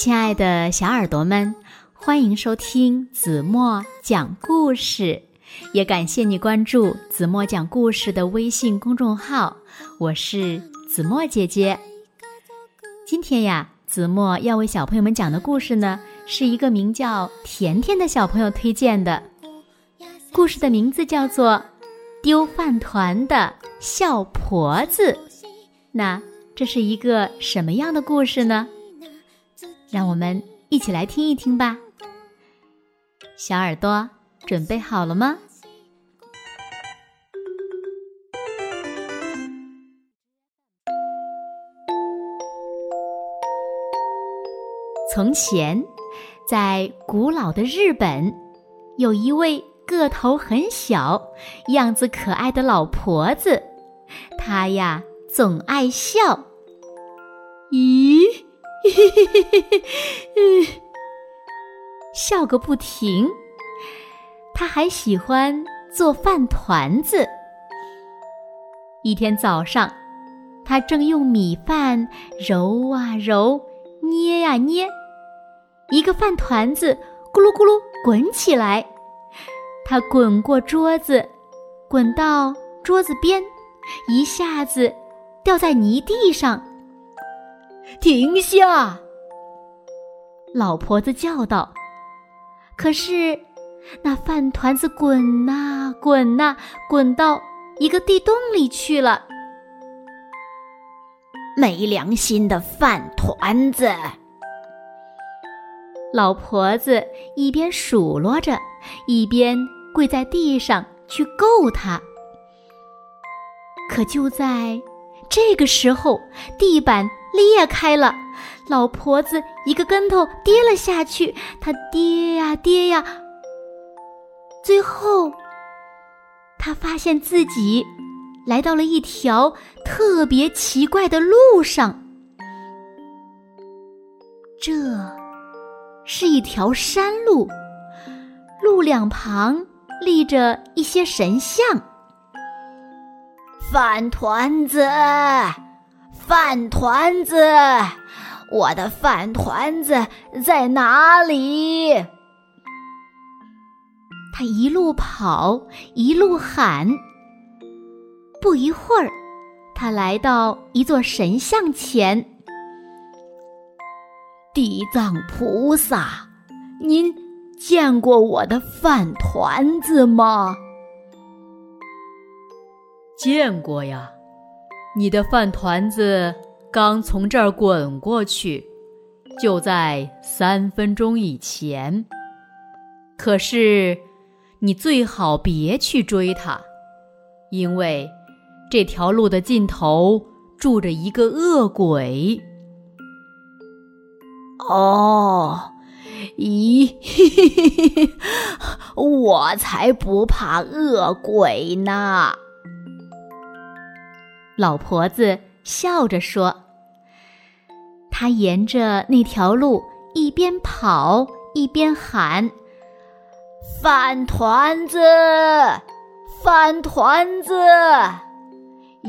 亲爱的小耳朵们，欢迎收听子墨讲故事，也感谢你关注子墨讲故事的微信公众号。我是子墨姐姐。今天呀，子墨要为小朋友们讲的故事呢，是一个名叫甜甜的小朋友推荐的。故事的名字叫做《丢饭团的笑婆子》。那这是一个什么样的故事呢？让我们一起来听一听吧。小耳朵准备好了吗？从前，在古老的日本，有一位个头很小、样子可爱的老婆子，她呀总爱笑。咦？嘿嘿嘿，嗯，笑个不停。他还喜欢做饭团子。一天早上，他正用米饭揉啊揉，捏呀捏，一个饭团子咕噜咕噜滚起来。他滚过桌子，滚到桌子边，一下子掉在泥地上。停下！老婆子叫道。可是，那饭团子滚呐滚呐，滚到一个地洞里去了。没良心的饭团子！老婆子一边数落着，一边跪在地上去够它。可就在这个时候，地板。裂开了，老婆子一个跟头跌了下去。她跌呀跌呀，最后，她发现自己来到了一条特别奇怪的路上。这是一条山路，路两旁立着一些神像。饭团子。饭团子，我的饭团子在哪里？他一路跑，一路喊。不一会儿，他来到一座神像前。地藏菩萨，您见过我的饭团子吗？见过呀。你的饭团子刚从这儿滚过去，就在三分钟以前。可是，你最好别去追它，因为这条路的尽头住着一个恶鬼。哦，咦，我才不怕恶鬼呢！老婆子笑着说：“他沿着那条路一边跑一边喊：‘饭团子，饭团子！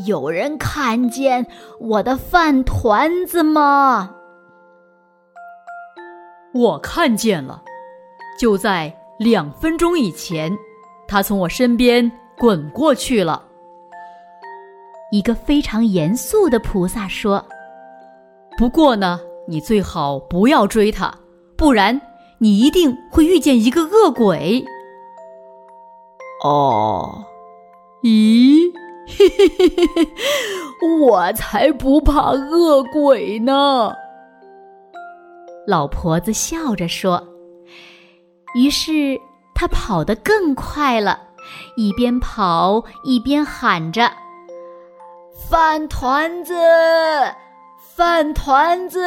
有人看见我的饭团子吗？’我看见了，就在两分钟以前，他从我身边滚过去了。”一个非常严肃的菩萨说：“不过呢，你最好不要追他，不然你一定会遇见一个恶鬼。”哦，咦，嘿嘿嘿嘿嘿，我才不怕恶鬼呢！老婆子笑着说。于是他跑得更快了，一边跑一边喊着。饭团子，饭团子，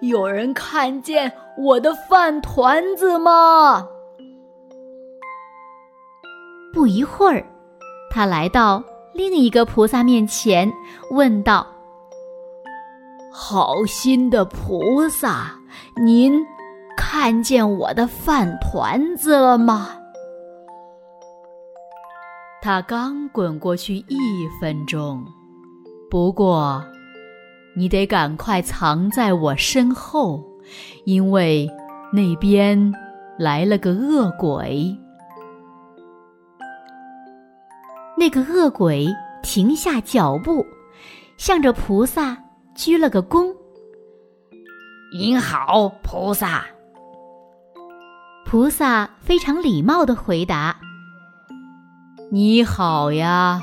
有人看见我的饭团子吗？不一会儿，他来到另一个菩萨面前，问道：“好心的菩萨，您看见我的饭团子了吗？”他刚滚过去一分钟。不过，你得赶快藏在我身后，因为那边来了个恶鬼。那个恶鬼停下脚步，向着菩萨鞠了个躬。您好，菩萨。菩萨非常礼貌的回答：“你好呀。”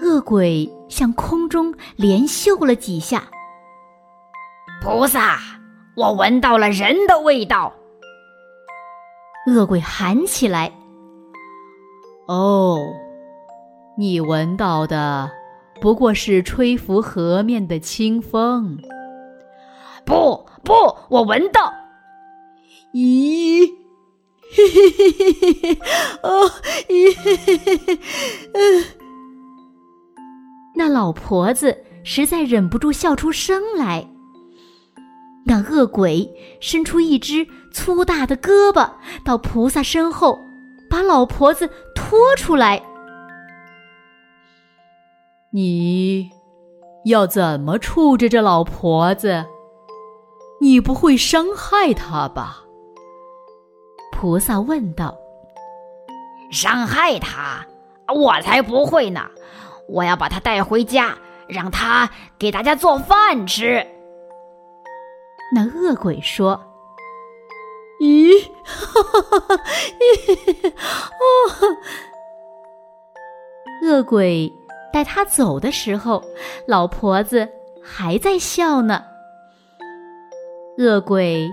恶鬼向空中连嗅了几下。菩萨，我闻到了人的味道。恶鬼喊起来。哦，你闻到的不过是吹拂河面的清风。不不，我闻到。咦，嘿嘿嘿嘿嘿嘿，哦，咦，嘿嘿嘿嘿，嗯。那老婆子实在忍不住笑出声来。那恶鬼伸出一只粗大的胳膊，到菩萨身后。把老婆子拖出来！你要怎么处置这老婆子？你不会伤害她吧？菩萨问道。伤害他？我才不会呢！我要把他带回家，让他给大家做饭吃。那恶鬼说。咦，哈哈哈哈！哦，恶鬼带他走的时候，老婆子还在笑呢。恶鬼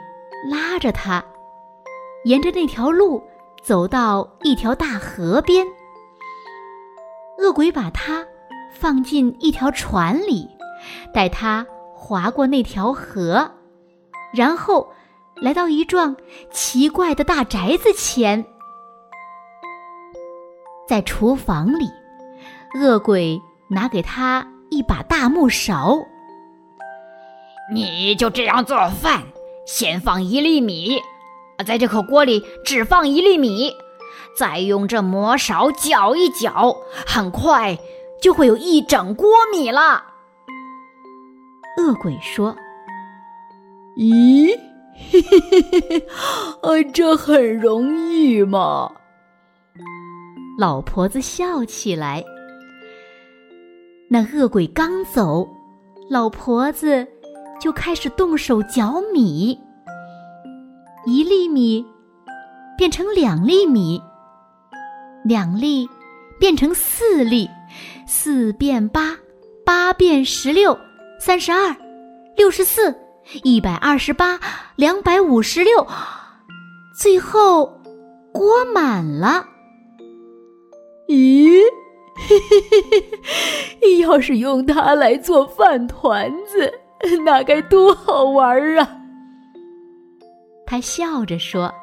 拉着他，沿着那条路走到一条大河边。恶鬼把他放进一条船里，带他划过那条河，然后。来到一幢奇怪的大宅子前，在厨房里，恶鬼拿给他一把大木勺。你就这样做饭，先放一粒米，在这口锅里只放一粒米，再用这魔勺搅一搅，很快就会有一整锅米了。恶鬼说：“咦？”嘿嘿嘿嘿嘿，呃，这很容易嘛。老婆子笑起来。那恶鬼刚走，老婆子就开始动手搅米。一粒米变成两粒米，两粒变成四粒，四变八，八变十六，三十二，六十四。一百二十八，两百五十六，最后锅满了。咦，嘿嘿嘿嘿，要是用它来做饭团子，那该多好玩啊！他笑着说。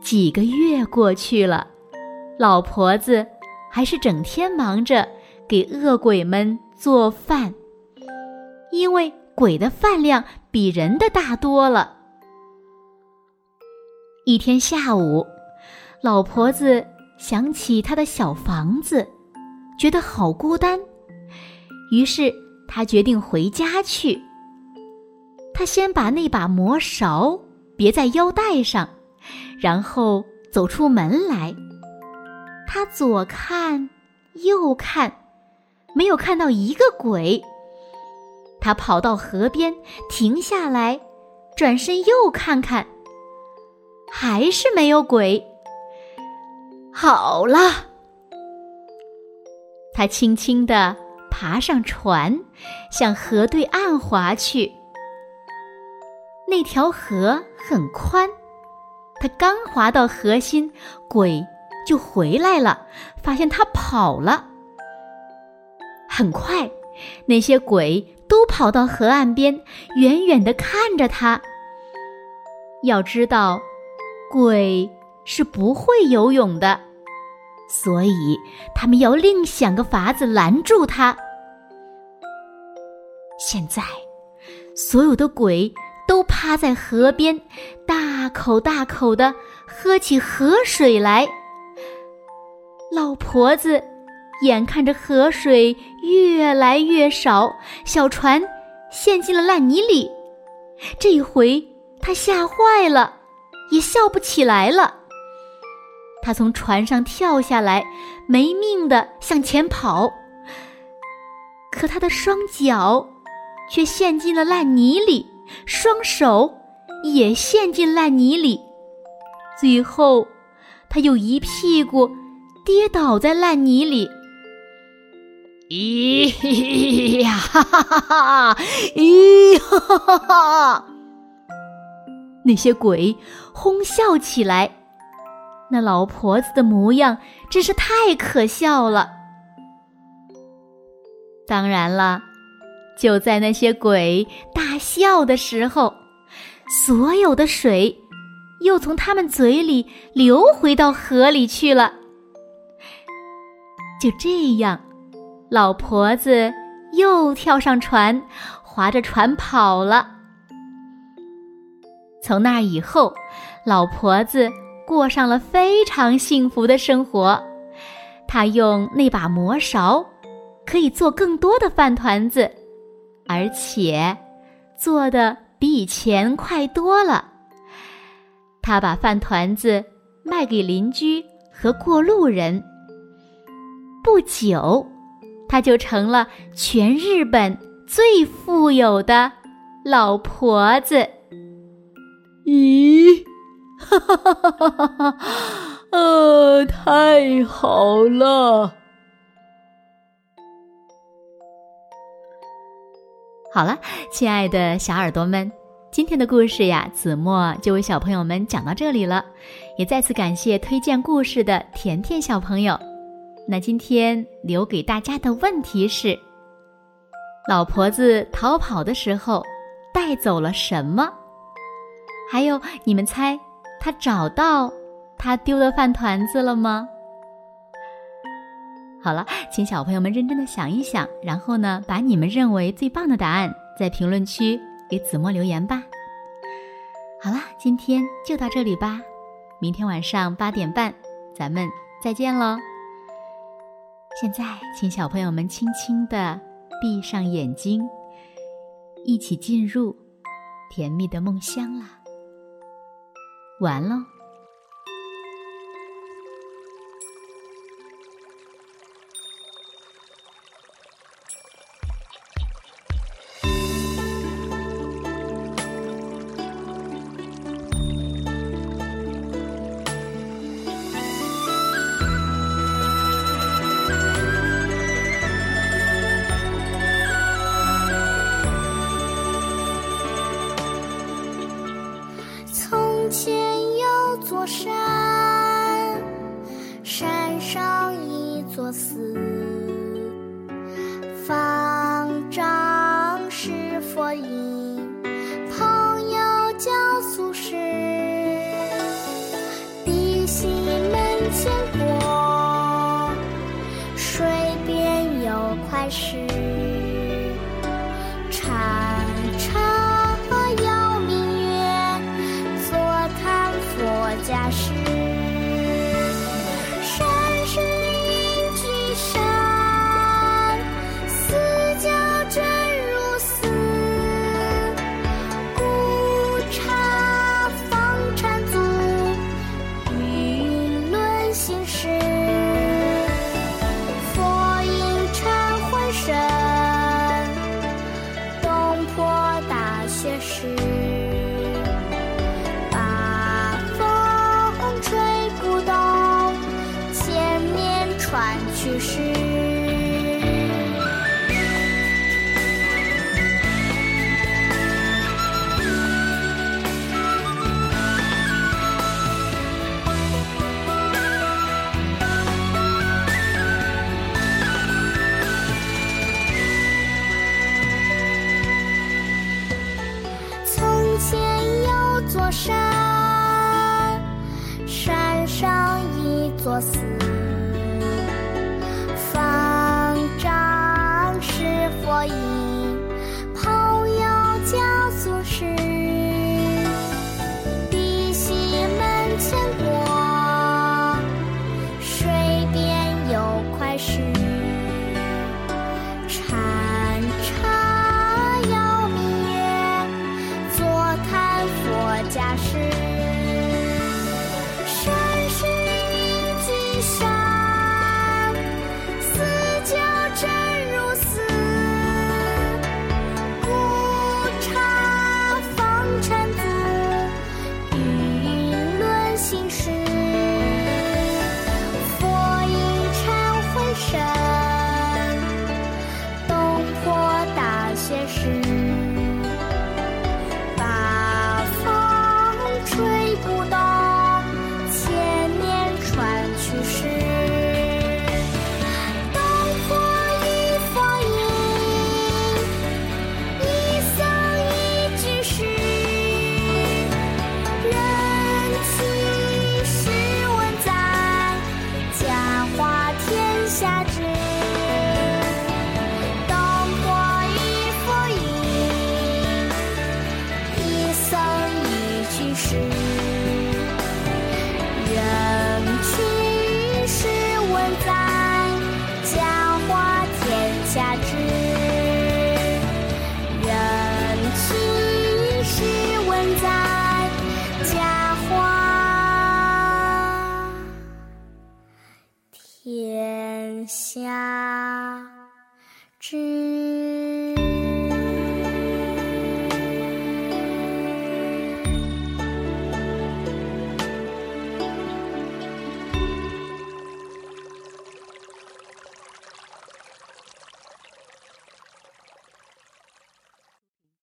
几个月过去了，老婆子还是整天忙着给恶鬼们做饭，因为。鬼的饭量比人的大多了。一天下午，老婆子想起她的小房子，觉得好孤单，于是她决定回家去。他先把那把魔勺别在腰带上，然后走出门来。他左看右看，没有看到一个鬼。他跑到河边，停下来，转身又看看，还是没有鬼。好了，他轻轻地爬上船，向河对岸划去。那条河很宽，他刚划到河心，鬼就回来了，发现他跑了。很快，那些鬼。都跑到河岸边，远远的看着他。要知道，鬼是不会游泳的，所以他们要另想个法子拦住他。现在，所有的鬼都趴在河边，大口大口的喝起河水来。老婆子眼看着河水越来越少，小船陷进了烂泥里。这一回，他吓坏了，也笑不起来了。他从船上跳下来，没命的向前跑，可他的双脚却陷进了烂泥里，双手也陷进烂泥里，最后，他又一屁股跌倒在烂泥里。咦呀哈哈哈哈！咦哈哈哈哈！那些鬼哄笑起来，那老婆子的模样真是太可笑了。当然了，就在那些鬼大笑的时候，所有的水又从他们嘴里流回到河里去了。就这样。老婆子又跳上船，划着船跑了。从那以后，老婆子过上了非常幸福的生活。她用那把磨勺，可以做更多的饭团子，而且做的比以前快多了。他把饭团子卖给邻居和过路人。不久。他就成了全日本最富有的老婆子。咦，哈哈哈哈哈哈！呃，太好了。好了，亲爱的小耳朵们，今天的故事呀，子墨就为小朋友们讲到这里了。也再次感谢推荐故事的甜甜小朋友。那今天留给大家的问题是：老婆子逃跑的时候带走了什么？还有，你们猜他找到他丢的饭团子了吗？好了，请小朋友们认真的想一想，然后呢，把你们认为最棒的答案在评论区给子墨留言吧。好了，今天就到这里吧，明天晚上八点半，咱们再见喽。现在，请小朋友们轻轻的闭上眼睛，一起进入甜蜜的梦乡啦。完喽。山，去世。